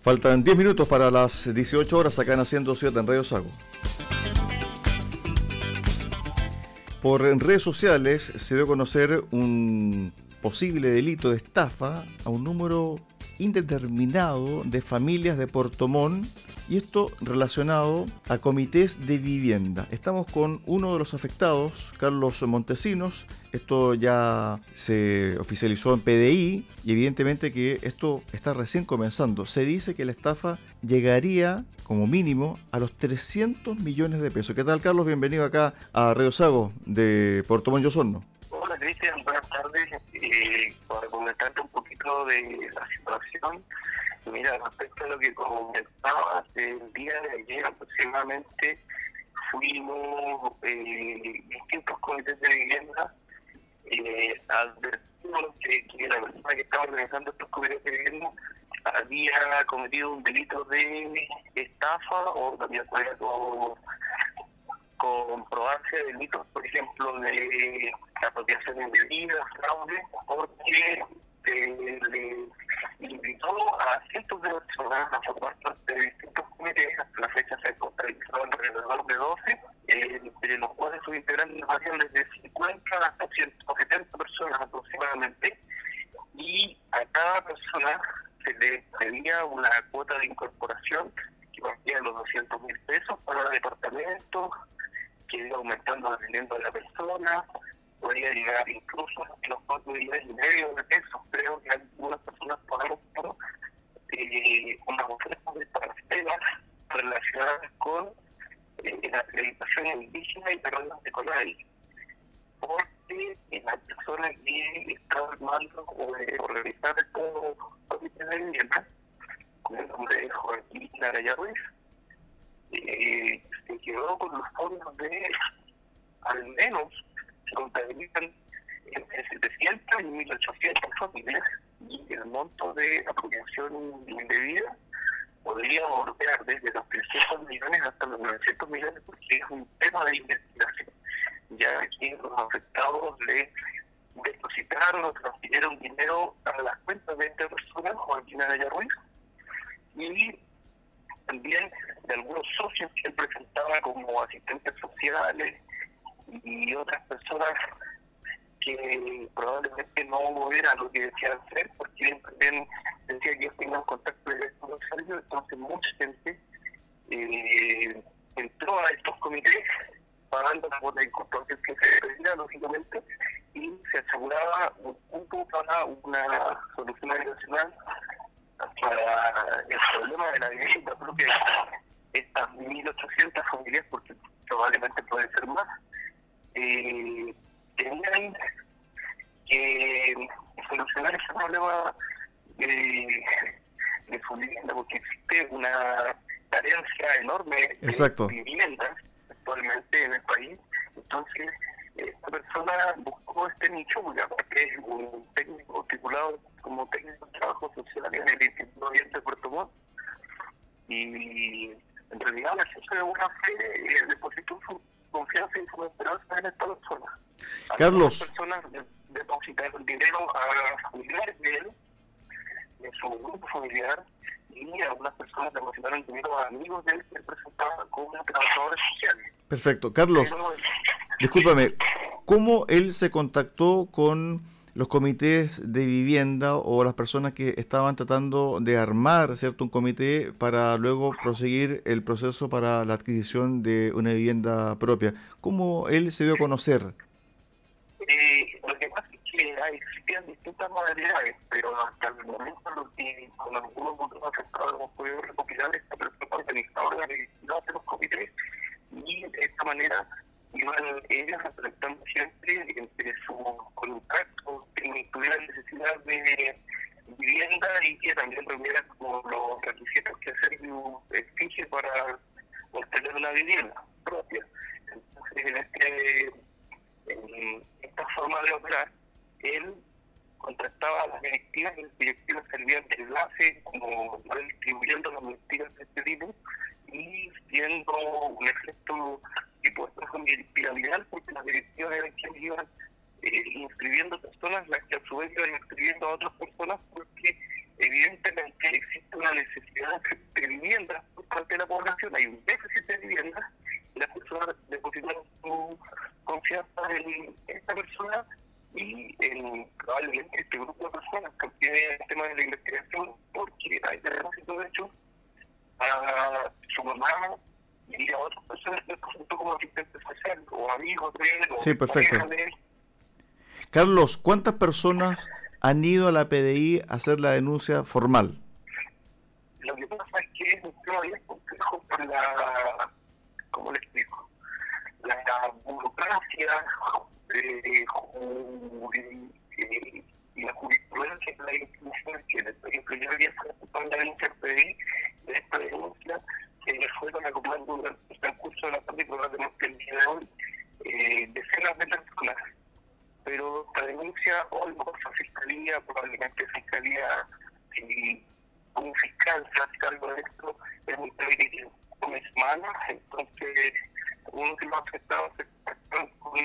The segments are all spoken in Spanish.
Faltan 10 minutos para las 18 horas acá en Haciendo Ciudad en Radio Sago. Por redes sociales se dio a conocer un posible delito de estafa a un número indeterminado de familias de Portomón y esto relacionado a comités de vivienda. Estamos con uno de los afectados, Carlos Montesinos. Esto ya se oficializó en PDI y evidentemente que esto está recién comenzando. Se dice que la estafa llegaría como mínimo a los 300 millones de pesos. ¿Qué tal, Carlos? Bienvenido acá a Radio Sago de Portomón Yosorno. Buenas tardes. Eh, para comentarte un poquito de la situación, mira, respecto a lo que comentaba, el día de ayer aproximadamente fuimos eh, distintos comités de vivienda eh, advertimos que, que la persona que estaba organizando estos comités de vivienda había cometido un delito de estafa o también podría comprobarse delitos, por ejemplo, de apropiación indebida, fraude, porque eh, le invitó a cientos de personas a formar parte de distintos comités. Hasta la fecha se contabilizaron alrededor de 12, eh, de los cuales sus integrantes varían desde 50 hasta 170 personas aproximadamente. Y a cada persona se le pedía una cuota de incorporación que partía de los 200 mil pesos para el departamento, que iba aumentando dependiendo de la persona, podría llegar incluso a los 4 millones y medio de pesos. Creo que algunas personas pagaron por eh, unas de parcelas relacionadas con eh, la acreditación indígena y perdón de CONADI. Porque eh, las personas que estaban armando o de organizar estos comités de vivienda, con el nombre de Joaquín Araya Ruiz, eh, se quedó con los fondos de al menos se contabilizan entre 700 y 1800 familias y el monto de apropiación indebida podría volver desde los 300 millones hasta los 900 millones porque es un tema de investigación. Ya que los afectados le depositaron o transfirieron dinero a las cuentas de esta persona, Joaquín Araya Ruiz, y también de algunos socios que él presentaba como asistentes sociales y otras personas que probablemente no era lo que decían ser, porque también decía que ellos tenían contacto directo con los entonces mucha gente eh, entró a estos comités pagando la cuota de incorporación que se pedía, lógicamente, y se aseguraba un punto para una solución nacional para el problema de la vivienda propia. Estas 1.800 familias, porque probablemente puede ser más, eh, tenían que solucionar ese problema de, de su vivienda, porque existe una carencia enorme Exacto. de viviendas actualmente en el país. Entonces, esta persona buscó este nicho, porque aparte es un técnico titulado como técnico de trabajo social en el Instituto de Puerto Montt. Y en realidad la gente de buena fe eh, depositó su confianza y su esperanza en esta persona. Carlos. Personas depositaron dinero a familiares de él, de su grupo familiar, y algunas personas depositaron dinero a amigos de él que él presentaba como trabajadores sociales. Perfecto. Carlos, Pero, discúlpame, ¿cómo él se contactó con los comités de vivienda o las personas que estaban tratando de armar cierto un comité para luego proseguir el proceso para la adquisición de una vivienda propia? ¿Cómo él se dio a conocer? Eh, lo que pasa es que existían distintas modalidades, pero hasta el momento lo que con algunos otros afectados hemos podido recopilar esta persona organizadora de los comités y de esta manera iban ellas representando siempre entre su contacto que tuviera necesidad de vivienda y que también reuniera como los requisitos que hacer exige para obtener una vivienda propia. Entonces, en este en esta forma de operar, él contactaba a las directivas y las directivas servían de enlace, como distribuyendo las mentiras de este tipo y viendo un efecto piramidal, porque las directivas eran quienes iban eh, inscribiendo personas, las que a su vez iban inscribiendo a otras personas, porque evidentemente existe una necesidad de vivienda por parte de la población, hay un déficit de vivienda, y las personas depositaron su confianza en esta persona y en probablemente este grupo de personas que tiene el tema de la investigación, porque hay de hecho a su mamá y a otras personas que presentó como asistente social o amigos de él. Sí, perfecto. Carlos, ¿cuántas personas han ido a la PDI a hacer la denuncia formal? Lo que pasa es que es un tema bien complejo por la, ¿cómo le explico? La burocracia eh, eh, y la jurisprudencia de la institución que, por ejemplo, yo había participado en la denuncia PDI, de esta denuncia, que fueron acumulando durante el transcurso de la tarde y probablemente el día de hoy eh, decenas de personas. Pero esta denuncia hoy pasa a fiscalía, probablemente fiscalía, si un fiscal se hace cargo de esto, es un trámite que tome semanas, entonces uno de los afectados se con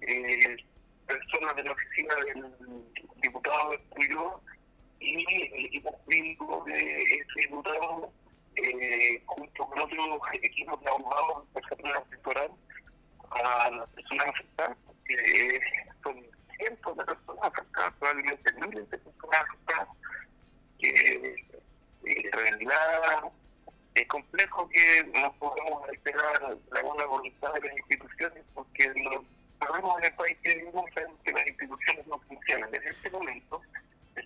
eh, personas de la oficina del diputado de Cuyo y el equipo jurídico de ese diputado, eh, junto con otros equipos de abogados, por ejemplo, asesorar a las personas afectadas, que son cientos de personas afectadas, probablemente miles de personas afectadas, que en realidad es complejo que no podamos esperar la buena voluntad de las instituciones, porque lo sabemos en el país que vivimos que las instituciones no funcionan. En este momento,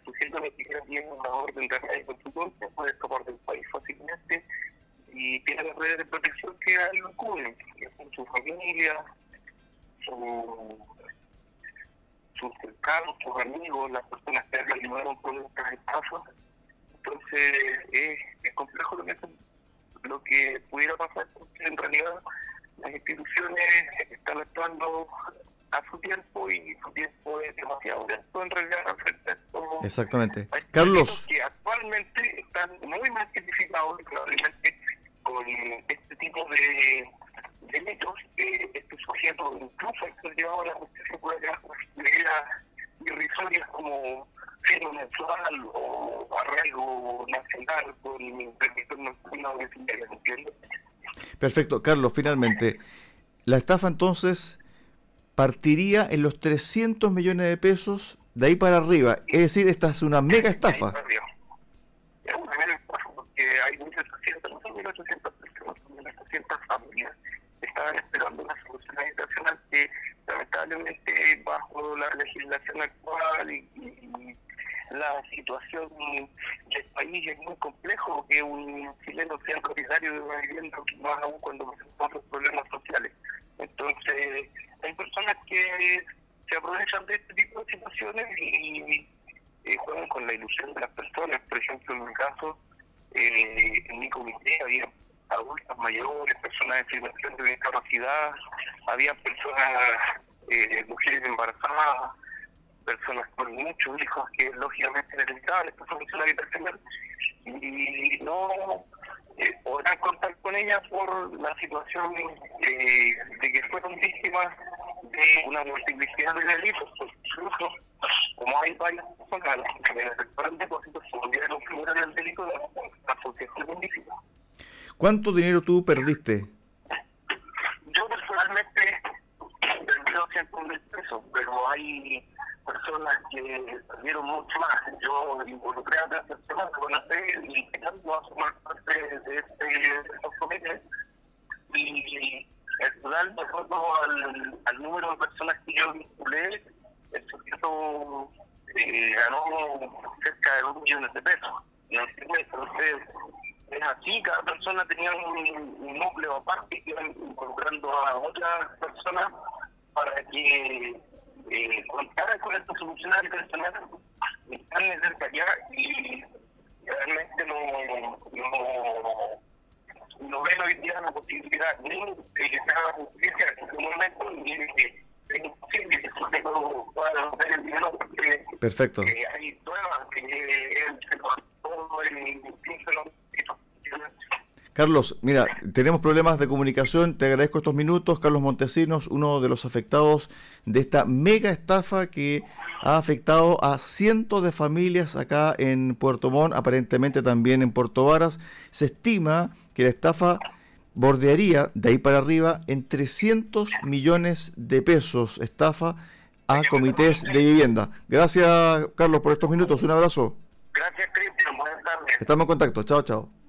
el sujeto ni siquiera tiene una orden de arraigo en su cuerpo, puede escapar del país fácilmente y tiene las redes de protección que a él lo que son su familia, su, sus cercanos, sus amigos, las personas que le ayudaron con estas estafas. Entonces es, es complejo lo que, lo que pudiera pasar, porque en realidad las instituciones están actuando a su tiempo y su tiempo es demasiado lento en realidad frente Exactamente. Carlos. Que actualmente están muy mal identificados probablemente con este tipo de delitos, eh, este sujeto incluso el llevado a la justicia puede llegar medidas irrisorias como firma mensual o arraigo nacional con permiso nocturno de ¿entiendes? Perfecto. Carlos, finalmente, la estafa entonces partiría en los 300 millones de pesos de ahí para arriba. Es decir, esta es una mega estafa. Es una mega estafa porque hay 1.800, no son 1.800 personas, son 1.800 familias estaban esperando una solución habitacional que lamentablemente bajo la legislación actual y, la situación del país es muy complejo que un chileno sea propietario de una vivienda, más aún cuando presenta otros problemas sociales. Entonces, hay personas que se aprovechan de este tipo de situaciones y, juegan con la ilusión de las personas. Por ejemplo, en mi caso, eh, en mi comité había adultas mayores, personas en situación de discapacidad, había personas, eh, mujeres embarazadas, personas con muchos hijos que lógicamente necesitaban esta solución habitacional y no eh, podrán contar con ellas por la situación eh, de que fueron víctimas de una multiplicidad de delitos, incluso como hay varias personas que en el sector del depósito se volvieron figuras del delito de la asociación ilícita. ¿Cuánto dinero tú perdiste? Yo personalmente perdí 200 mil pesos, pero hay personas que perdieron mucho más. Yo involucré a otras personas que conocí y que no a formar parte de, este, de estos comités. Y de acuerdo al, número de personas que yo vinculé, el sujeto eh, ganó cerca de 2 millones de pesos. Entonces, es así, cada persona tenía un, núcleo aparte que iban involucrando a otras personas para que eh, contaran con estos solucionarios personales están cerca allá y realmente no, no, no ven hoy día la posibilidad ni de que se haga justicia en este momento ni de que es imposible que se pueda romper el dinero porque Perfecto. Eh, hay pruebas que él se todo el Carlos, mira, tenemos problemas de comunicación, te agradezco estos minutos. Carlos Montesinos, uno de los afectados de esta mega estafa que ha afectado a cientos de familias acá en Puerto Montt, aparentemente también en Puerto Varas. Se estima que la estafa bordearía de ahí para arriba en 300 millones de pesos estafa a comités de vivienda. Gracias, Carlos, por estos minutos. Un abrazo. Gracias, Cristian. Buenas tardes. Estamos en contacto. Chao, chao.